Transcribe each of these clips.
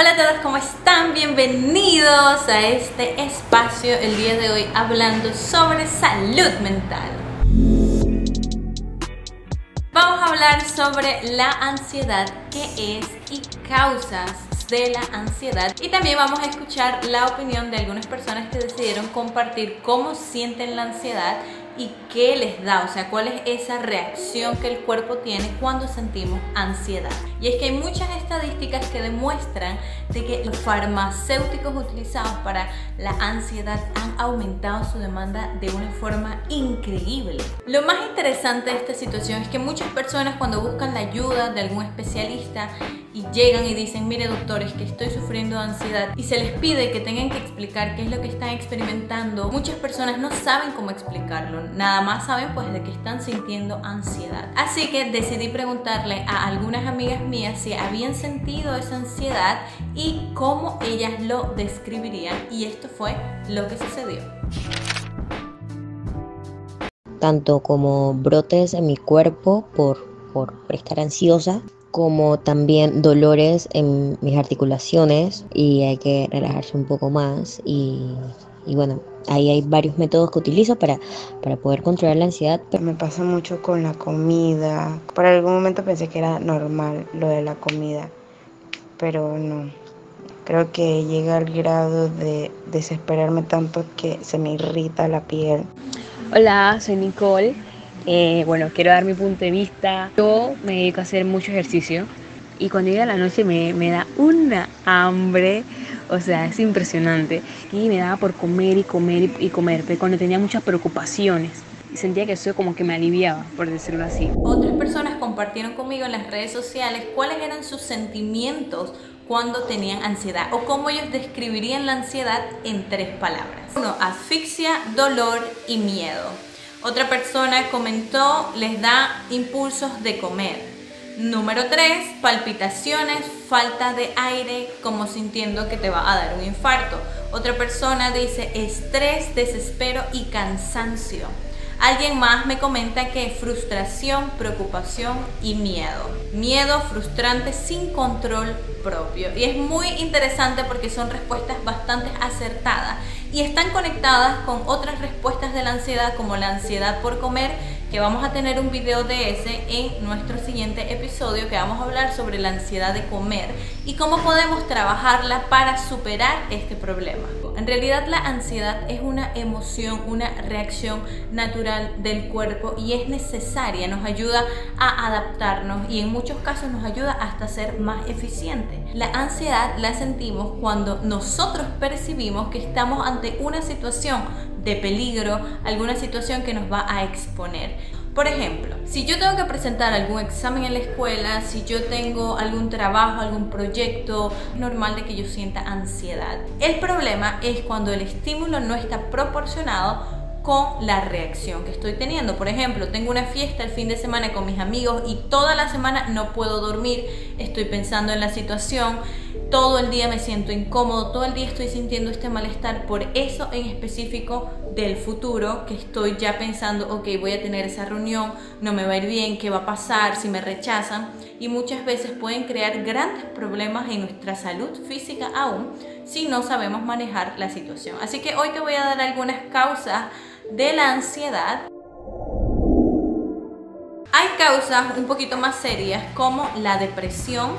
Hola a todos, ¿cómo están? Bienvenidos a este espacio el día de hoy hablando sobre salud mental. Vamos a hablar sobre la ansiedad, qué es y causas de la ansiedad y también vamos a escuchar la opinión de algunas personas que decidieron compartir cómo sienten la ansiedad y qué les da, o sea, cuál es esa reacción que el cuerpo tiene cuando sentimos ansiedad. Y es que hay muchas estadísticas que demuestran de que los farmacéuticos utilizados para la ansiedad han aumentado su demanda de una forma increíble. Lo más interesante de esta situación es que muchas personas cuando buscan la ayuda de algún especialista y llegan y dicen, mire doctor, es que estoy sufriendo ansiedad y se les pide que tengan que explicar qué es lo que están experimentando, muchas personas no saben cómo explicarlo, nada más saben pues de que están sintiendo ansiedad. Así que decidí preguntarle a algunas amigas mías si habían sentido esa ansiedad y cómo ellas lo describirían y esto fue lo que sucedió tanto como brotes en mi cuerpo por, por, estar ansiosa, como también dolores en mis articulaciones y hay que relajarse un poco más y, y bueno, ahí hay varios métodos que utilizo para, para poder controlar la ansiedad. Me pasa mucho con la comida. Por algún momento pensé que era normal lo de la comida, pero no. Creo que llega al grado de desesperarme tanto que se me irrita la piel. Hola, soy Nicole. Eh, bueno, quiero dar mi punto de vista. Yo me dedico a hacer mucho ejercicio y cuando llega la noche me, me da una hambre, o sea, es impresionante. Y me daba por comer y comer y, comer, pero cuando tenía muchas preocupaciones sentía que eso como que me aliviaba, por decirlo así. Otras personas compartieron conmigo en las redes sociales cuáles eran sus sentimientos cuando tenían ansiedad o cómo ellos describirían la ansiedad en tres palabras. Uno, asfixia, dolor y miedo. Otra persona comentó, les da impulsos de comer. Número 3, palpitaciones, falta de aire, como sintiendo que te va a dar un infarto. Otra persona dice estrés, desespero y cansancio. Alguien más me comenta que frustración, preocupación y miedo. Miedo frustrante sin control propio. Y es muy interesante porque son respuestas bastante acertadas y están conectadas con otras respuestas de la ansiedad como la ansiedad por comer que vamos a tener un video de ese en nuestro siguiente episodio que vamos a hablar sobre la ansiedad de comer y cómo podemos trabajarla para superar este problema. En realidad la ansiedad es una emoción, una reacción natural del cuerpo y es necesaria, nos ayuda a adaptarnos y en muchos casos nos ayuda hasta ser más eficientes. La ansiedad la sentimos cuando nosotros percibimos que estamos ante una situación de peligro, alguna situación que nos va a exponer. Por ejemplo, si yo tengo que presentar algún examen en la escuela, si yo tengo algún trabajo, algún proyecto, es normal de que yo sienta ansiedad. El problema es cuando el estímulo no está proporcionado con la reacción que estoy teniendo. Por ejemplo, tengo una fiesta el fin de semana con mis amigos y toda la semana no puedo dormir, estoy pensando en la situación, todo el día me siento incómodo, todo el día estoy sintiendo este malestar por eso en específico del futuro, que estoy ya pensando, ok, voy a tener esa reunión, no me va a ir bien, qué va a pasar si me rechazan y muchas veces pueden crear grandes problemas en nuestra salud física aún si no sabemos manejar la situación. Así que hoy te voy a dar algunas causas de la ansiedad. Hay causas un poquito más serias como la depresión,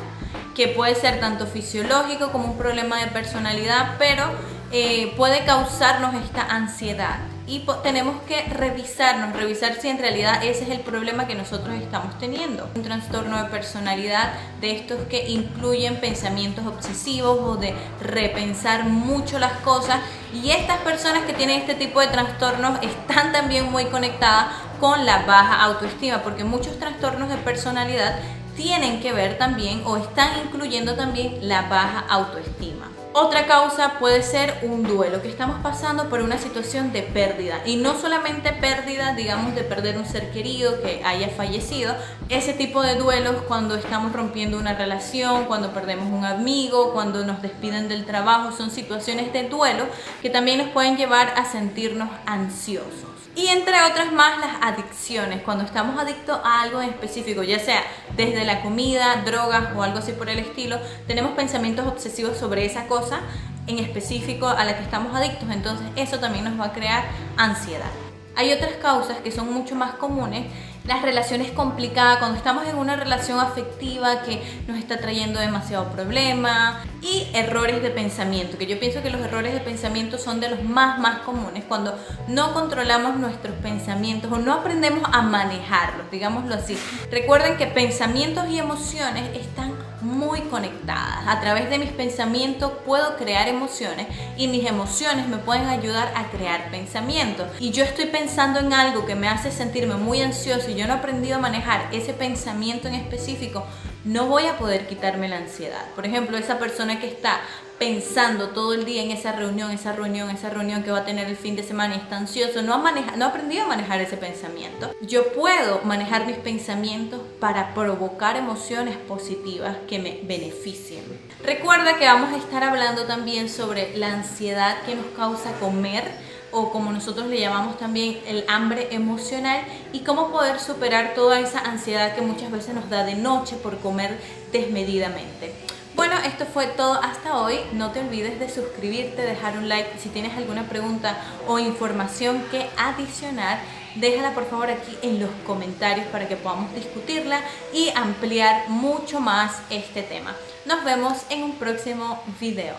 que puede ser tanto fisiológico como un problema de personalidad, pero eh, puede causarnos esta ansiedad y tenemos que revisarnos, revisar si en realidad ese es el problema que nosotros estamos teniendo. Un trastorno de personalidad de estos que incluyen pensamientos obsesivos o de repensar mucho las cosas y estas personas que tienen este tipo de trastornos están también muy conectadas con la baja autoestima porque muchos trastornos de personalidad tienen que ver también o están incluyendo también la baja autoestima. Otra causa puede ser un duelo, que estamos pasando por una situación de pérdida. Y no solamente pérdida, digamos, de perder un ser querido que haya fallecido. Ese tipo de duelos cuando estamos rompiendo una relación, cuando perdemos un amigo, cuando nos despiden del trabajo, son situaciones de duelo que también nos pueden llevar a sentirnos ansiosos. Y entre otras más las adicciones, cuando estamos adictos a algo en específico, ya sea desde la comida, drogas o algo así por el estilo, tenemos pensamientos obsesivos sobre esa cosa en específico a la que estamos adictos, entonces eso también nos va a crear ansiedad. Hay otras causas que son mucho más comunes las relaciones complicadas, cuando estamos en una relación afectiva que nos está trayendo demasiado problema y errores de pensamiento, que yo pienso que los errores de pensamiento son de los más más comunes cuando no controlamos nuestros pensamientos o no aprendemos a manejarlos, digámoslo así. Recuerden que pensamientos y emociones están muy conectadas. A través de mis pensamientos puedo crear emociones y mis emociones me pueden ayudar a crear pensamientos. Y yo estoy pensando en algo que me hace sentirme muy ansioso y yo no he aprendido a manejar ese pensamiento en específico, no voy a poder quitarme la ansiedad. Por ejemplo, esa persona que está pensando todo el día en esa reunión, esa reunión, esa reunión que va a tener el fin de semana y está ansioso, no ha, no ha aprendido a manejar ese pensamiento. Yo puedo manejar mis pensamientos para provocar emociones positivas que me beneficien. Recuerda que vamos a estar hablando también sobre la ansiedad que nos causa comer o como nosotros le llamamos también el hambre emocional y cómo poder superar toda esa ansiedad que muchas veces nos da de noche por comer desmedidamente. Bueno, esto fue todo hasta hoy. No te olvides de suscribirte, dejar un like. Si tienes alguna pregunta o información que adicionar, déjala por favor aquí en los comentarios para que podamos discutirla y ampliar mucho más este tema. Nos vemos en un próximo video.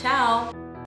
Chao.